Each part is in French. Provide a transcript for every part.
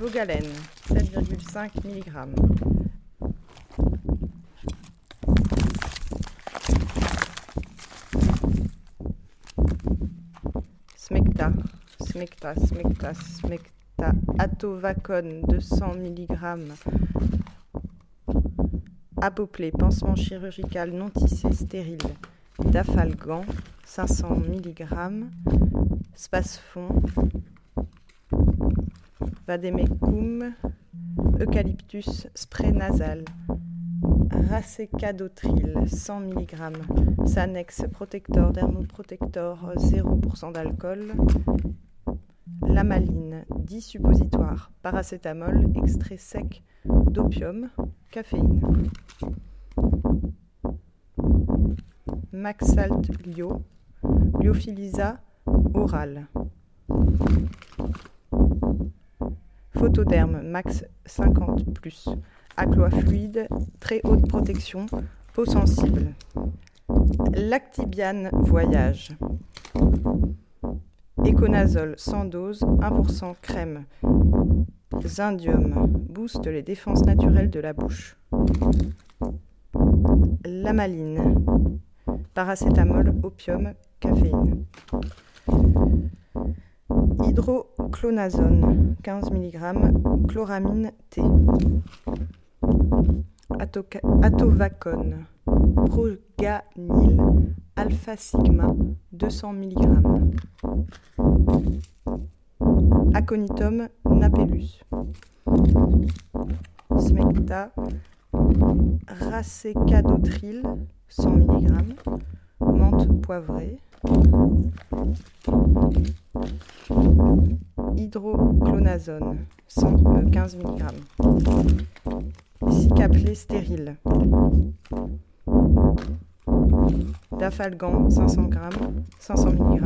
Vogalène, 7,5 mg. Smecta, smecta, smecta, smecta, atovacone, 200 mg. Apoplé, pansement chirurgical non tissé stérile. Dafalgan, 500 mg. Spasfon, Vademecum, Eucalyptus spray nasal, Racecadotril 100 mg, Sanex protector, dermoprotector 0% d'alcool, Lamaline 10 suppositoires, paracétamol, extrait sec d'opium, caféine. Maxalt Lio, Lyophilisa oral. Photoderme max 50 plus. Aqua fluide, très haute protection, peau sensible. Lactibiane voyage. Éconazole 100 doses, 1% crème. Zindium booste les défenses naturelles de la bouche. Lamaline. Paracétamol, opium, caféine. Hydroclonazone 15 mg, chloramine T. Atovacone, proganil, alpha sigma 200 mg. Aconitum napellus. Smecta, racecadotril 100 mg, menthe poivrée. Hydroclonazone, 115 mg. Cicaplé stérile. Dafalgan, 500 g, 500 mg.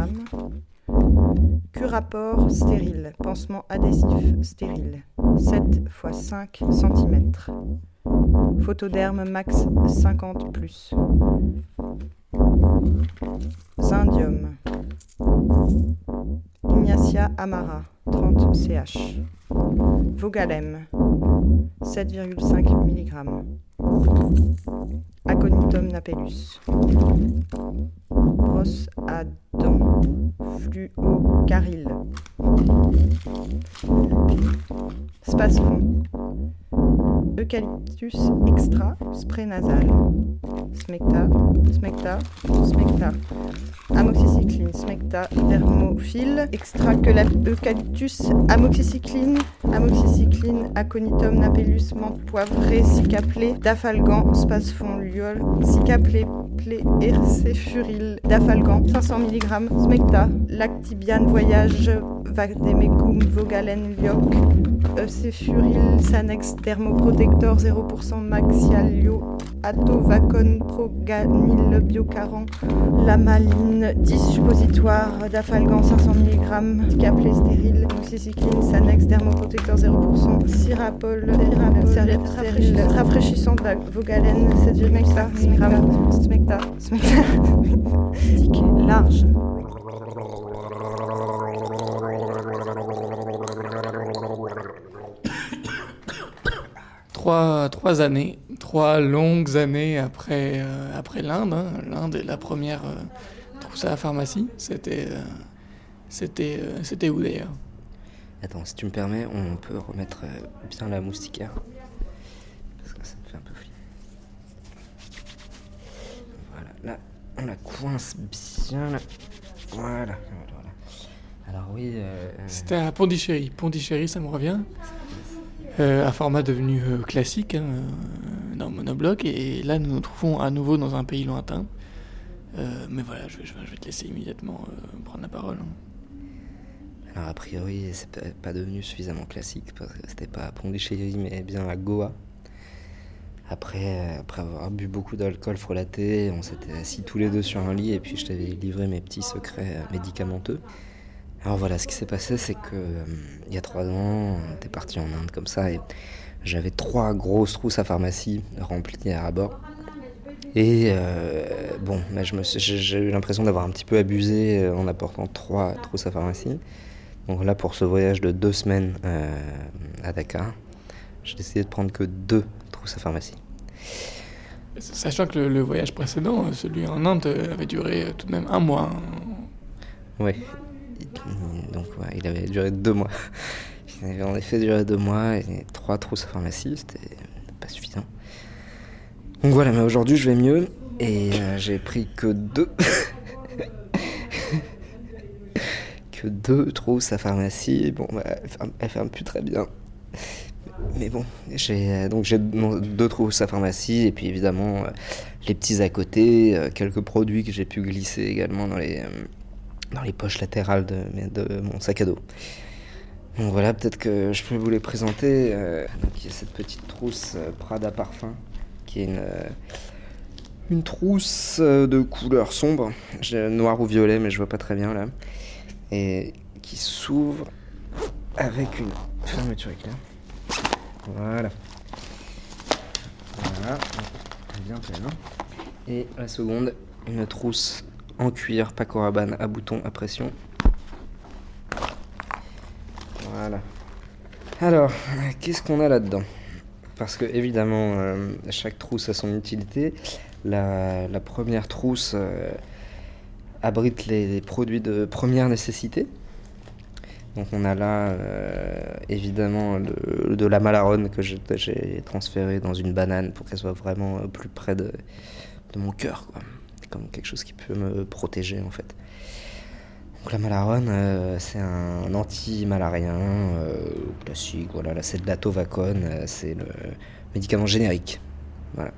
Curapor stérile, pansement adhésif stérile, 7 x 5 cm. Photoderme max 50 plus. Zindium. Ignacia amara, 30 ch. Vogalem, 7,5 mg. Aconitum napellus. Brosse à dents, Spasfon. Eucalyptus extra, spray nasal. Smecta, smecta, smecta. Amoxicilline, smecta, thermophile, extra que eucalyptus, amoxicilline, amoxicilline, aconitum napellus, menthe poivrée, cicaplé, dafalgan, spasfon, liol, cicaplé, plé, ercéfuril, dafalgan, 500 mg, smecta, lactibiane, voyage, vademecum, vogalen, lioc, Eusefuril, Sanex, Thermoprotector 0% Maxialio, Atovacone, Proganil, Biocaran, Lamaline, 10 suppositoires, Dafalgan 500 mg, Caplé stérile, Moxicilline, Sanex, Thermoprotector 0%, Sirapol, serviette rafraîchissante, Vogalène, 7,5 mg, Smecta, Smecta, stick large. Trois, trois années, trois longues années après, euh, après l'Inde. hein. L'Inde est la première euh, trousse à la pharmacie. C'était euh, c'était euh, c'était où d'ailleurs? Attends, si tu me permets, on peut remettre euh, bien la moustiquaire. Parce que ça me fait un peu flipper. Voilà, là, on la coince bien là. Voilà, voilà. Alors oui, euh, C'était à Pondichéry. Pondichéry, ça me revient. Euh, un format devenu euh, classique hein, euh, dans Monobloc. Et là, nous nous trouvons à nouveau dans un pays lointain. Euh, mais voilà, je vais, te laisser immédiatement euh, prendre la parole. hein. Alors a priori, c'est pas- devenu suffisamment classique parce que c'était pas à Pondichéry mais bien à Goa. après, après avoir bu beaucoup d'alcool frelaté, on s'était assis tous les deux sur un lit et puis je t'avais livré mes petits secrets médicamenteux. Alors voilà, ce qui s'est passé, c'est que il y a trois ans, on était parti en Inde comme ça et j'avais trois grosses trousses à pharmacie remplies à bord. Et euh, bon, j'ai eu l'impression d'avoir un petit peu abusé en apportant trois trousses à pharmacie. Donc là, pour ce voyage de deux semaines euh, à Dakar, j'ai décidé de prendre que deux trousses à pharmacie. Sachant que le, voyage précédent, celui en Inde, avait duré tout de même un mois. Oui, donc il avait duré deux mois. Il avait en effet duré deux mois et trois trousses à pharmacie, c'était pas suffisant. Donc voilà, mais aujourd'hui je vais mieux et euh, j'ai pris que deux. que deux trousses à pharmacie. Bon, bah, elle, ferme, plus très bien. Mais bon, j'ai euh, donc j'ai deux trousses à pharmacie et puis évidemment euh, les petits à côté, quelques produits que j'ai pu glisser également dans les dans les poches latérales de, mon sac à dos. Donc voilà, peut-être que je peux vous les présenter. Euh, donc il y a cette petite trousse euh, Prada Parfum, qui est une, euh, une trousse de couleur sombre, noir ou violet, mais je vois pas très bien là, et qui s'ouvre avec une fermeture éclair. Voilà. Voilà, bien. Et la seconde, une trousse en cuir Paco Rabanne à boutons à pression. Voilà. Alors, qu'est-ce qu'on a là-dedans? Parce que évidemment, euh, chaque trousse a son utilité. La, première trousse euh, abrite les, produits de première nécessité. Donc on a là euh, évidemment de la malarone que j'ai transféré dans une banane pour qu'elle soit vraiment plus près de, mon cœur. Quoi comme quelque chose qui peut me protéger en fait. Donc la malarone, euh, c'est un anti-malarien euh, classique. Voilà, là c'est de la tovacone, euh, c'est le médicament générique. Voilà.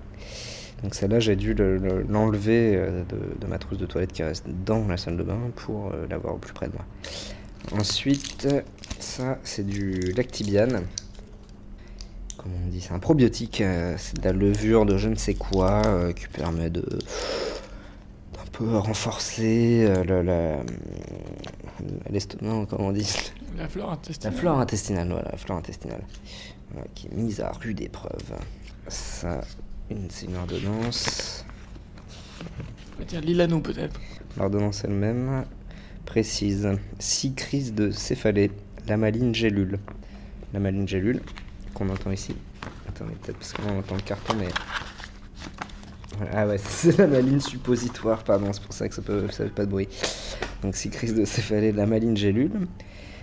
Donc celle-là, j'ai dû l'enlever de, ma trousse de toilette qui reste dans la salle de bain pour l'avoir au plus près de moi. Ensuite, ça c'est du lactibiane. Comment on dit C'est un probiotique. c'est de la levure de je ne sais quoi qui permet de peut renforcer euh, l'estomac, comment on dit? La flore intestinale. La flore intestinale, voilà, la flore intestinale. qui est mise à rude épreuve. Ça, c'est une ordonnance. On va dire Lilano peut-être. L'ordonnance elle-même précise 6 crises de céphalée, la maline gélule. La maline gélule qu'on entend ici. Attendez, peut-être parce qu'on entend le carton, mais ah ouais, c'est la maline suppositoire, pardon, c'est pour ça que ça peut, ça fait pas de bruit. Donc si crise de céphalée la maline gélule.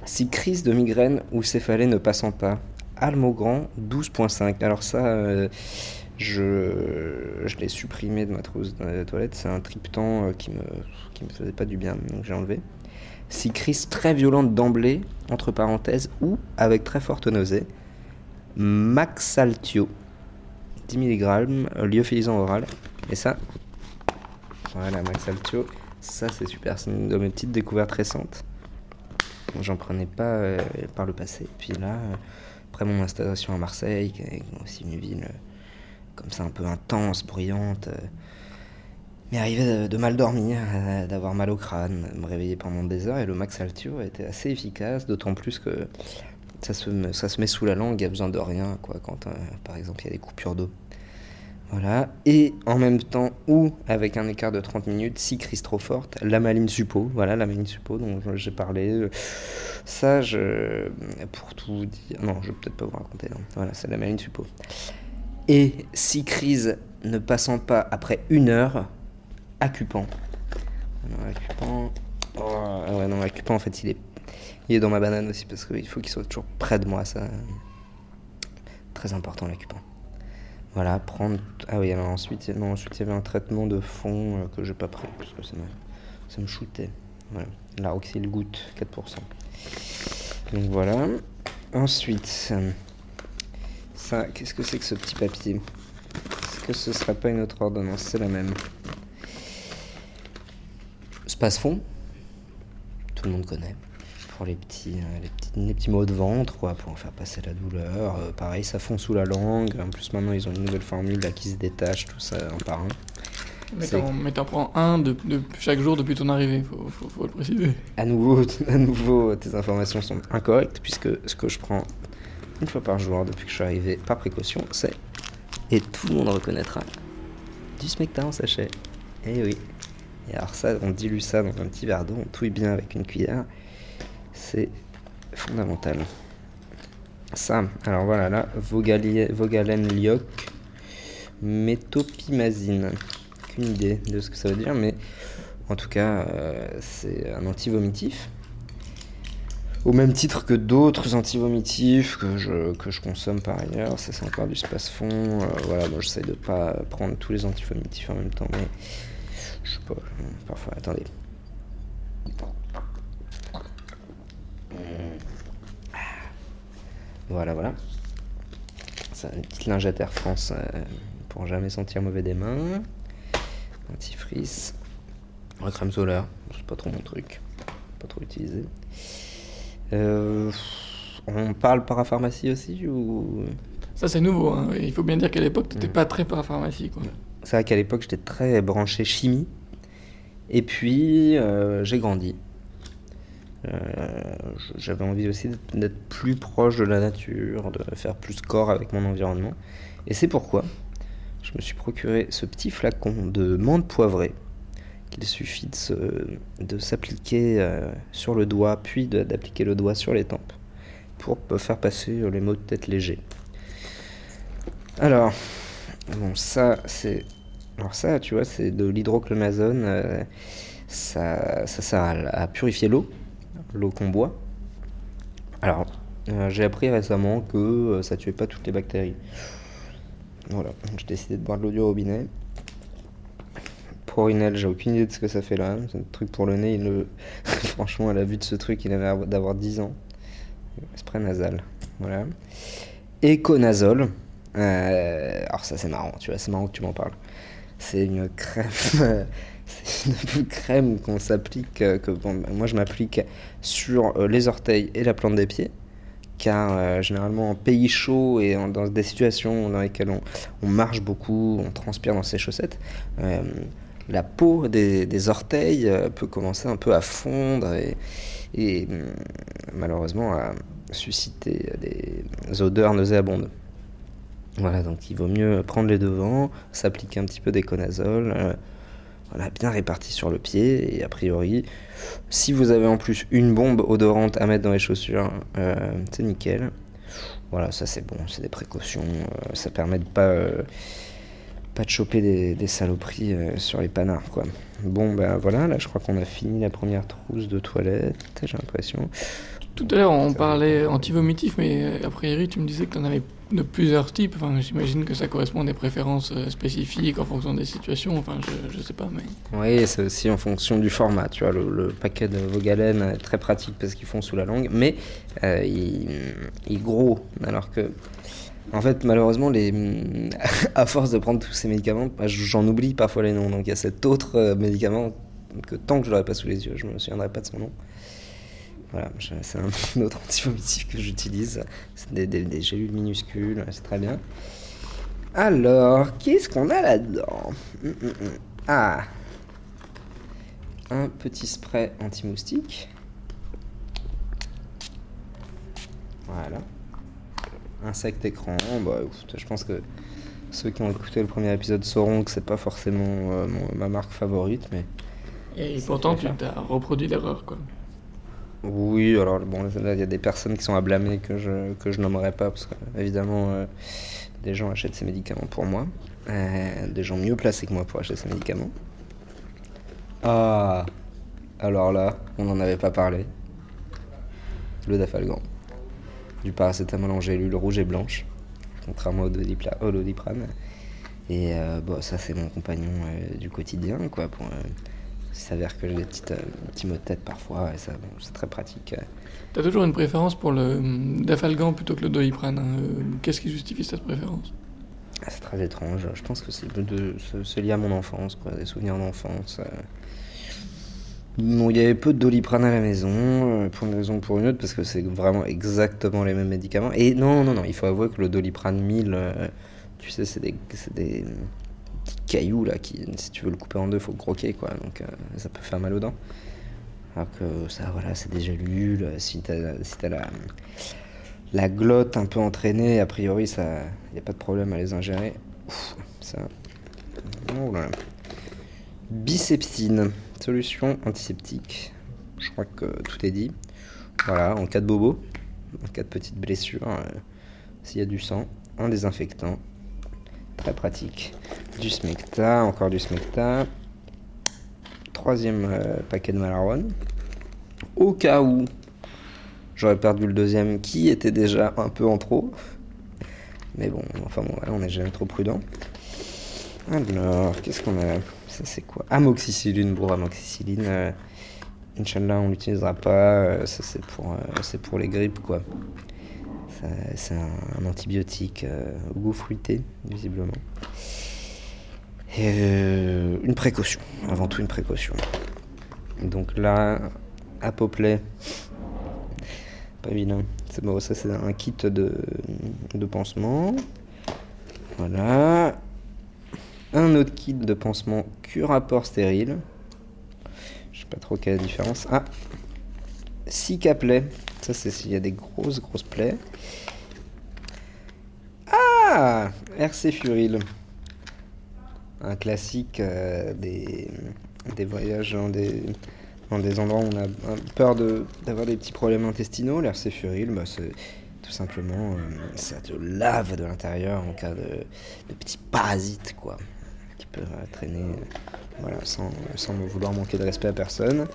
Si crise de migraine ou céphalée ne passant pas, Almogran 12.5. Alors ça, euh, je, l'ai supprimé de ma trousse de toilette. C'est un triptan euh, qui me, qui me faisait pas du bien, donc j'ai enlevé. Si crise très violente d'emblée, entre parenthèses, ou avec très forte nausée, Maxaltio 10 mg, lyophilisant oral. Et ça, voilà, Max Altio, ça c'est super, c'est une de mes petites découvertes récentes. J'en prenais pas euh, par le passé. Puis là, euh, après mon installation à Marseille, qui est aussi une ville euh, comme ça un peu intense, bruyante, m'est arrivé de, mal dormir, d'avoir mal au crâne, me réveiller pendant des heures. Et le Max Altio été assez efficace, d'autant plus que ça se, ça se met sous la langue, il n'y a besoin de rien, quoi, quand par exemple il y a des coupures d'eau. Voilà. Et en même temps, ou avec un écart de 30 minutes, si crise trop forte, la maline suppo, voilà, la maline suppo dont j'ai parlé. Ça, je, pour tout dire, non, je vais peut-être pas vous raconter, Voilà, c'est la maline suppo. Et si crise ne passant pas après une heure, Accupant. Non, Accupant. Oh, ouais, non, Accupant, en fait, il est, il est dans ma banane aussi parce qu'il faut qu'il soit toujours près de moi, ça. Très important, l'Accupant. Voilà, prendre. Ah oui, alors ensuite, non, ensuite il y avait un traitement de fond euh, que j'ai pas pris parce que ça me, ça me shootait. Voilà, la Roxil goutte, 4%. Donc voilà. Ensuite, qu'est-ce que c'est que ce petit papier? Est-ce que ce serait pas une autre ordonnance? C'est la même. Space fond, tout le monde connaît. Pour les petits, euh, les petits maux de ventre, quoi, pour faire passer la douleur. Euh, pareil, ça fond sous la langue. En plus, maintenant, ils ont une nouvelle formule là, qui se détache, tout ça, un par un. Mais t'en, mais t'en prends un de, de chaque jour depuis ton arrivée, faut, faut, faut le préciser. À nouveau, à nouveau, tes informations sont incorrectes, puisque ce que je prends une fois par jour depuis que je suis arrivé, par précaution, c'est, et tout le monde reconnaîtra, du smecta en sachet. Eh oui. Et alors ça, on dilue ça dans un petit verre d'eau, on touille bien avec une cuillère. C'est fondamental. Ça, alors voilà, là, Vogalen Lyoc, métopimazine. Aucune idée de ce que ça veut dire, mais en tout cas, euh, c'est un antivomitif. Au même titre que d'autres antivomitifs que je, que je consomme par ailleurs, ça c'est encore du space-fond. euh, voilà, moi j'essaie de pas prendre tous les antivomitifs en même temps, mais je sais pas, parfois, attendez. Voilà, voilà. Ça, une petite lingette Air France euh, pour jamais sentir mauvais des mains. Antifrice. Crème solaire, c'est pas trop mon truc. Pas trop utilisé. Euh, on parle parapharmacie aussi ou... Ça, c'est nouveau. hein. Il faut bien dire qu'à l'époque, t'étais Mm. pas très parapharmacie, quoi. C'est vrai qu'à l'époque, j'étais très branché chimie. Et puis, euh, j'ai grandi. Euh, J'avais envie aussi d'être plus proche de la nature, de faire plus corps avec mon environnement. Et c'est pourquoi je me suis procuré ce petit flacon de menthe poivrée qu'il suffit de s'appliquer euh, sur le doigt, puis d'appliquer le doigt sur les tempes pour faire passer euh, les maux de tête légers. Alors, bon, ça, c'est. Alors, ça, tu vois, c'est de l'hydroclonazone. euh, ça, sert à, purifier l'eau, l'eau qu'on boit. Alors, j'ai appris récemment que euh, ça tuait pas toutes les bactéries. Voilà, j'ai décidé de boire de l'eau du robinet. Pour Inel, j'ai aucune idée de ce que ça fait là. C'est un truc pour le nez. Franchement, à la vue de ce truc, il avait d'avoir 10 ans. Spray nasal. Voilà. Econazole. Euh, alors, ça, c'est marrant, tu vois, c'est marrant que tu m'en parles. C'est une crème. c'est une crème qu'on s'applique. euh, que moi, je m'applique sur euh, les orteils et la plante des pieds. Car généralement, en pays chaud et dans des situations dans lesquelles on, marche beaucoup, on transpire dans ses chaussettes, la peau des, orteils euh, peut commencer un peu à fondre et, hum, malheureusement à susciter des odeurs nauséabondes. Voilà, donc il vaut mieux prendre les devants, s'appliquer un petit peu d'éconazole, euh, voilà, bien réparti sur le pied, et a priori, si vous avez en plus une bombe odorante à mettre dans les chaussures, euh, c'est nickel. Voilà, ça c'est bon, c'est des précautions, euh, ça permet de pas, de choper des, des saloperies euh, sur les panards, quoi. Bon, ben voilà, là je crois qu'on a fini la première trousse de toilette, j'ai l'impression. Tout à l'heure, on parlait antivomitif, mais euh, a priori, tu me disais que tu en avais de plusieurs types. Enfin, j'imagine que ça correspond à des préférences euh, spécifiques en fonction des situations. Enfin, je, je sais pas, mais. Oui, c'est aussi en fonction du format. Tu vois, le, paquet de Vogalen est très pratique parce qu'ils font sous la langue, mais euh, il, est gros. Alors que, en fait, malheureusement, à force de prendre tous ces médicaments, bah, j'en oublie parfois les noms. Donc il y a cet autre médicament que tant que je l'aurai pas sous les yeux, je me souviendrai pas de son nom. Voilà, c'est un autre antivomitif que j'utilise. C'est des, des- des gélules minuscules, c'est très bien. Alors, qu'est-ce qu'on a là-dedans? Hum, hum, hum. Ah Un petit spray anti-moustique. Voilà. Insecte écran. Bah, je pense que ceux qui ont écouté le premier épisode sauront que c'est pas forcément euh, mon- ma marque favorite, mais Et pourtant, tu as reproduit l'erreur, quoi. Oui, alors bon, il y a des personnes qui sont à blâmer que je, que je nommerai pas, parce que évidemment, euh, des gens achètent ces médicaments pour moi. Euh, des gens mieux placés que moi pour acheter ces médicaments. Ah, alors là, on n'en avait pas parlé. Le dafalgan. Du paracétamol en gélule rouge et blanche, contrairement au dodipla- au doliprane. Et euh, bon, ça, c'est mon compagnon du quotidien, quoi, pour. Il s'avère que j'ai des petites, euh, petits maux de tête parfois, et ça, bon, c'est très pratique. euh. T'as toujours une préférence pour le hum, dafalgan plutôt que le doliprane. hein. Euh, Qu'est-ce qui justifie cette préférence? Ah, c'est très étrange. Je pense que c'est de, c'est- c'est lié à mon enfance, quoi, des souvenirs d'enfance. euh. Non, il y avait peu de doliprane à la maison, euh, pour une raison ou pour une autre, parce que c'est vraiment exactement les mêmes médicaments. Et non, non, non, il faut avouer que le doliprane 1000, euh, tu sais, c'est des, c'est des petits cailloux là, qui, si tu veux le couper en deux, faut le croquer, quoi. Donc euh, ça peut faire mal aux dents. Alors que ça, voilà, c'est des gélules. Si t'as si la, la glotte un peu entraînée, a priori, ça, y a pas de problème à les ingérer. Ça. Oh solution antiseptique. Je crois que tout est dit. Voilà, en cas de bobo, en cas de petite blessure, euh, s'il y a du sang, un désinfectant. Très pratique. Du smecta, encore du smecta. Troisième euh, paquet de Malarone. Au cas où j'aurais perdu le deuxième qui était déjà un peu en trop. Mais bon, enfin bon, voilà, on n'est jamais trop prudent. Alors, qu'est-ce qu'on a Ça c'est quoi? Amoxicilline, bon, amoxicilline. Euh, Inch'Allah, on l'utilisera pas. euh, ça c'est pour, euh, c'est pour les grippes, quoi. Ça- C'est un, antibiotique euh, au goût fruité, visiblement. Et euh, une précaution, avant tout une précaution. Donc là, Apoplay, pas vilain. C'est bon, ça c'est un kit de, de pansement. Voilà. Un autre kit de pansement Curaport stérile. Je sais pas trop quelle est la différence. Ah Cicaplay. Ça c'est s'il y a des grosses grosses plaies. Ah RC Furil. Un classique euh, des, voyages dans des, endroits où on a peur de- d'avoir des petits problèmes intestinaux. L'RC Furil, bah, c'est tout simplement, euh, ça te lave de l'intérieur en cas de, de petits parasites, quoi, euh, traîner, euh, voilà, sans, sans me vouloir manquer de respect à personne.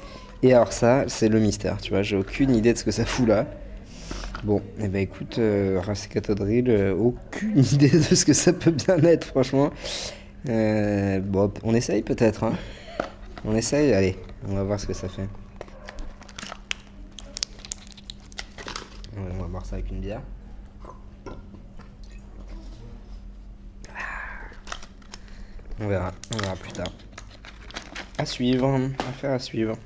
Et alors ça, c'est le mystère, tu vois, j'ai aucune idée de ce que ça fout là. Bon, et ben écoute, euh, euh, aucune idée de ce que ça peut bien être, franchement. Euh, bon, on essaye peut-être, hein. On essaye, allez, on va voir ce que ça fait. On va boire ça avec une bière. On verra, on verra plus tard. À suivre, affaire à suivre.